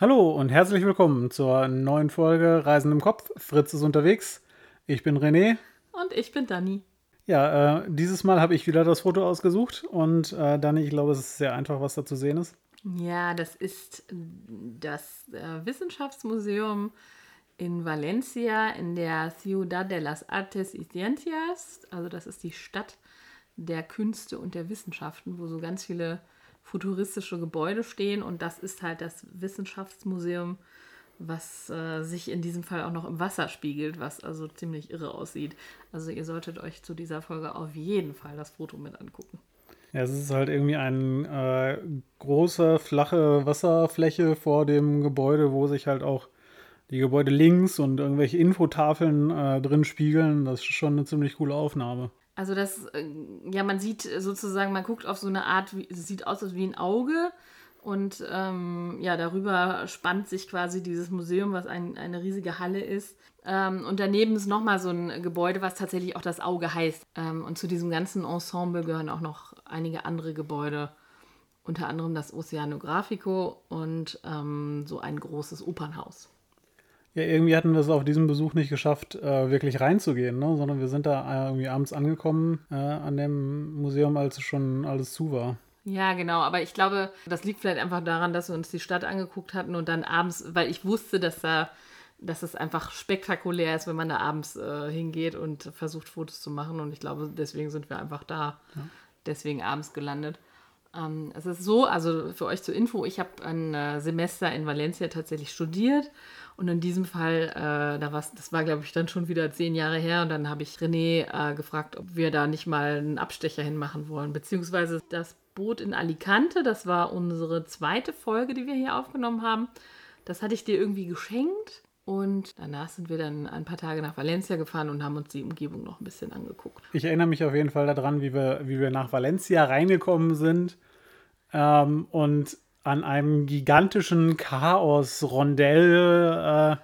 Hallo und herzlich willkommen zur neuen Folge Reisen im Kopf. Fritz ist unterwegs. Ich bin René. Und ich bin Dani. Ja, äh, dieses Mal habe ich wieder das Foto ausgesucht und äh, Dani, ich glaube, es ist sehr einfach, was da zu sehen ist. Ja, das ist das äh, Wissenschaftsmuseum in Valencia in der Ciudad de las Artes y Ciencias. Also das ist die Stadt der Künste und der Wissenschaften, wo so ganz viele futuristische Gebäude stehen und das ist halt das Wissenschaftsmuseum, was äh, sich in diesem Fall auch noch im Wasser spiegelt, was also ziemlich irre aussieht. Also ihr solltet euch zu dieser Folge auf jeden Fall das Foto mit angucken. Ja, es ist halt irgendwie eine äh, große, flache Wasserfläche vor dem Gebäude, wo sich halt auch die Gebäude links und irgendwelche Infotafeln äh, drin spiegeln. Das ist schon eine ziemlich coole Aufnahme. Also das, äh, ja, man sieht sozusagen, man guckt auf so eine Art, es sieht aus wie ein Auge und ähm, ja, darüber spannt sich quasi dieses Museum, was ein, eine riesige Halle ist. Ähm, und daneben ist nochmal so ein Gebäude, was tatsächlich auch das Auge heißt. Ähm, und zu diesem ganzen Ensemble gehören auch noch einige andere Gebäude, unter anderem das Oceanographico und ähm, so ein großes Opernhaus. Ja, irgendwie hatten wir es auf diesem Besuch nicht geschafft, äh, wirklich reinzugehen, ne? sondern wir sind da irgendwie abends angekommen äh, an dem Museum, als schon alles zu war. Ja, genau, aber ich glaube, das liegt vielleicht einfach daran, dass wir uns die Stadt angeguckt hatten und dann abends, weil ich wusste, dass da, dass es einfach spektakulär ist, wenn man da abends äh, hingeht und versucht, Fotos zu machen. Und ich glaube, deswegen sind wir einfach da, ja. deswegen abends gelandet. Ähm, es ist so, also für euch zur Info, ich habe ein äh, Semester in Valencia tatsächlich studiert und in diesem Fall, äh, da war's, das war, glaube ich, dann schon wieder zehn Jahre her. Und dann habe ich René äh, gefragt, ob wir da nicht mal einen Abstecher hinmachen wollen. Beziehungsweise das Boot in Alicante, das war unsere zweite Folge, die wir hier aufgenommen haben. Das hatte ich dir irgendwie geschenkt. Und danach sind wir dann ein paar Tage nach Valencia gefahren und haben uns die Umgebung noch ein bisschen angeguckt. Ich erinnere mich auf jeden Fall daran, wie wir, wie wir nach Valencia reingekommen sind. Ähm, und an einem gigantischen Chaos-Rondell äh,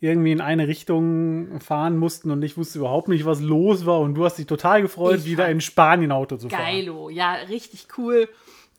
irgendwie in eine Richtung fahren mussten und ich wusste überhaupt nicht, was los war. Und du hast dich total gefreut, ich wieder in Spanien Auto zu fahren. Geilo, ja, richtig cool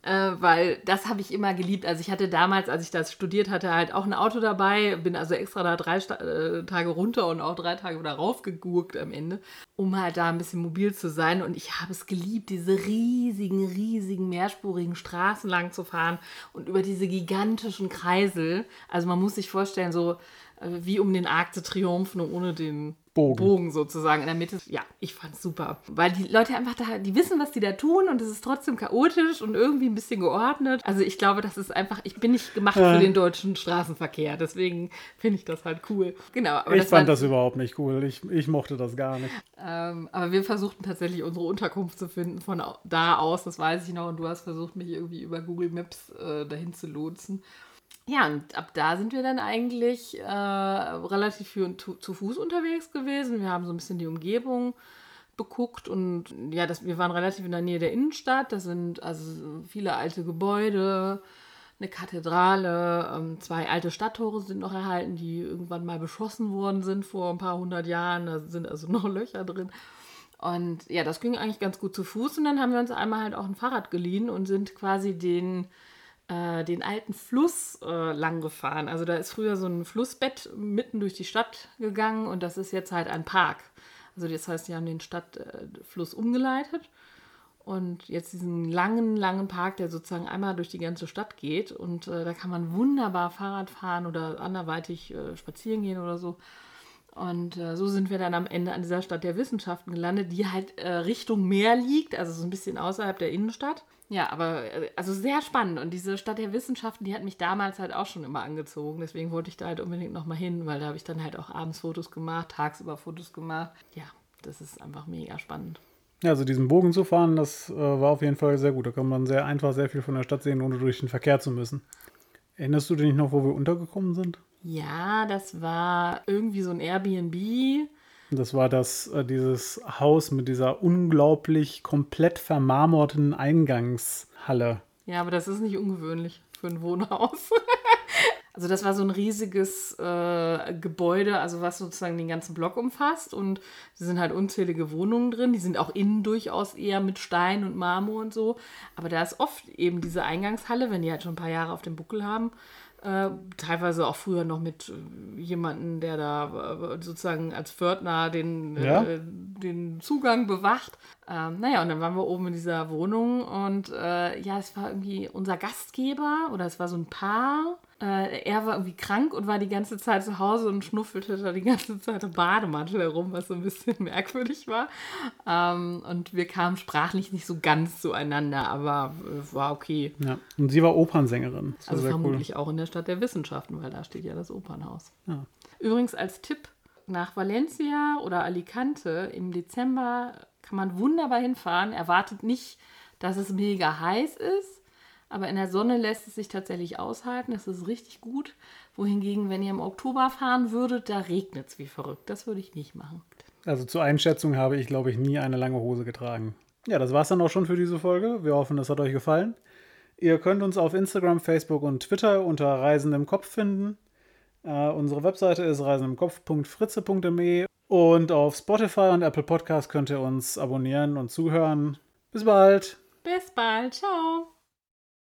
äh, weil das habe ich immer geliebt. Also ich hatte damals, als ich das studiert hatte, halt auch ein Auto dabei, bin also extra da drei Sta äh, Tage runter und auch drei Tage wieder raufgegurkt am Ende, um halt da ein bisschen mobil zu sein. Und ich habe es geliebt, diese riesigen, riesigen, mehrspurigen Straßen lang zu fahren und über diese gigantischen Kreisel. Also man muss sich vorstellen, so äh, wie um den Arc de Triomphe, nur ohne den Bogen. Bogen sozusagen in der Mitte. Ja, ich fand's super. Weil die Leute einfach da, die wissen, was die da tun und es ist trotzdem chaotisch und irgendwie ein bisschen geordnet. Also ich glaube, das ist einfach, ich bin nicht gemacht für den deutschen Straßenverkehr. Deswegen finde ich das halt cool. Genau. ich das fand war, das überhaupt nicht cool. Ich, ich mochte das gar nicht. Ähm, aber wir versuchten tatsächlich unsere Unterkunft zu finden von da aus, das weiß ich noch. Und du hast versucht, mich irgendwie über Google Maps äh, dahin zu lotsen. Ja, und ab da sind wir dann eigentlich äh, relativ viel zu Fuß unterwegs gewesen. Wir haben so ein bisschen die Umgebung beguckt und ja, das, wir waren relativ in der Nähe der Innenstadt. Da sind also viele alte Gebäude, eine Kathedrale, ähm, zwei alte Stadttore sind noch erhalten, die irgendwann mal beschossen worden sind vor ein paar hundert Jahren. Da sind also noch Löcher drin. Und ja, das ging eigentlich ganz gut zu Fuß. Und dann haben wir uns einmal halt auch ein Fahrrad geliehen und sind quasi den äh, den alten Fluss äh, lang gefahren. Also da ist früher so ein Flussbett mitten durch die Stadt gegangen und das ist jetzt halt ein Park. Also das heißt, die haben den Stadtfluss äh, umgeleitet und jetzt diesen langen, langen Park, der sozusagen einmal durch die ganze Stadt geht und äh, da kann man wunderbar Fahrrad fahren oder anderweitig äh, spazieren gehen oder so. Und äh, so sind wir dann am Ende an dieser Stadt der Wissenschaften gelandet, die halt äh, Richtung Meer liegt, also so ein bisschen außerhalb der Innenstadt. Ja, aber äh, also sehr spannend. Und diese Stadt der Wissenschaften, die hat mich damals halt auch schon immer angezogen. Deswegen wollte ich da halt unbedingt nochmal hin, weil da habe ich dann halt auch abends Fotos gemacht, tagsüber Fotos gemacht. Ja, das ist einfach mega spannend. Ja, also diesen Bogen zu fahren, das äh, war auf jeden Fall sehr gut. Da kann man sehr einfach sehr viel von der Stadt sehen, ohne durch den Verkehr zu müssen. Erinnerst du dich noch, wo wir untergekommen sind? Ja, das war irgendwie so ein Airbnb. Das war das, äh, dieses Haus mit dieser unglaublich komplett vermarmorten Eingangshalle. Ja, aber das ist nicht ungewöhnlich für ein Wohnhaus. also das war so ein riesiges äh, Gebäude, also was sozusagen den ganzen Block umfasst und es sind halt unzählige Wohnungen drin. Die sind auch innen durchaus eher mit Stein und Marmor und so. Aber da ist oft eben diese Eingangshalle, wenn die halt schon ein paar Jahre auf dem Buckel haben, Äh, teilweise auch früher noch mit äh, jemandem, der da äh, sozusagen als Pförtner den, Ja? äh, den Zugang bewacht. Ähm, naja, und dann waren wir oben in dieser Wohnung und äh, ja, es war irgendwie unser Gastgeber oder es war so ein Paar. Äh, er war irgendwie krank und war die ganze Zeit zu Hause und schnuffelte da die ganze Zeit im Bademantel herum, was so ein bisschen merkwürdig war. Ähm, und wir kamen sprachlich nicht so ganz zueinander, aber äh, war okay. Ja. Und sie war Opernsängerin. Das war Also sehr cool. vermutlich auch in der Stadt der Wissenschaften, weil da steht ja das Opernhaus. Ja. Übrigens als Tipp, nach Valencia oder Alicante im Dezember kann man wunderbar hinfahren. Erwartet nicht, dass es mega heiß ist, aber in der Sonne lässt es sich tatsächlich aushalten. Es ist richtig gut. Wohingegen, wenn ihr im Oktober fahren würdet, da regnet es wie verrückt. Das würde ich nicht machen. Also zur Einschätzung habe ich, glaube ich, nie eine lange Hose getragen. Ja, das war es dann auch schon für diese Folge. Wir hoffen, es hat euch gefallen. Ihr könnt uns auf Instagram, Facebook und Twitter unter Reisen im Kopf finden. Äh, unsere Webseite ist reisenimkopf.fritze.me und auf Spotify und Apple Podcast könnt ihr uns abonnieren und zuhören. Bis bald! Bis bald. Ciao.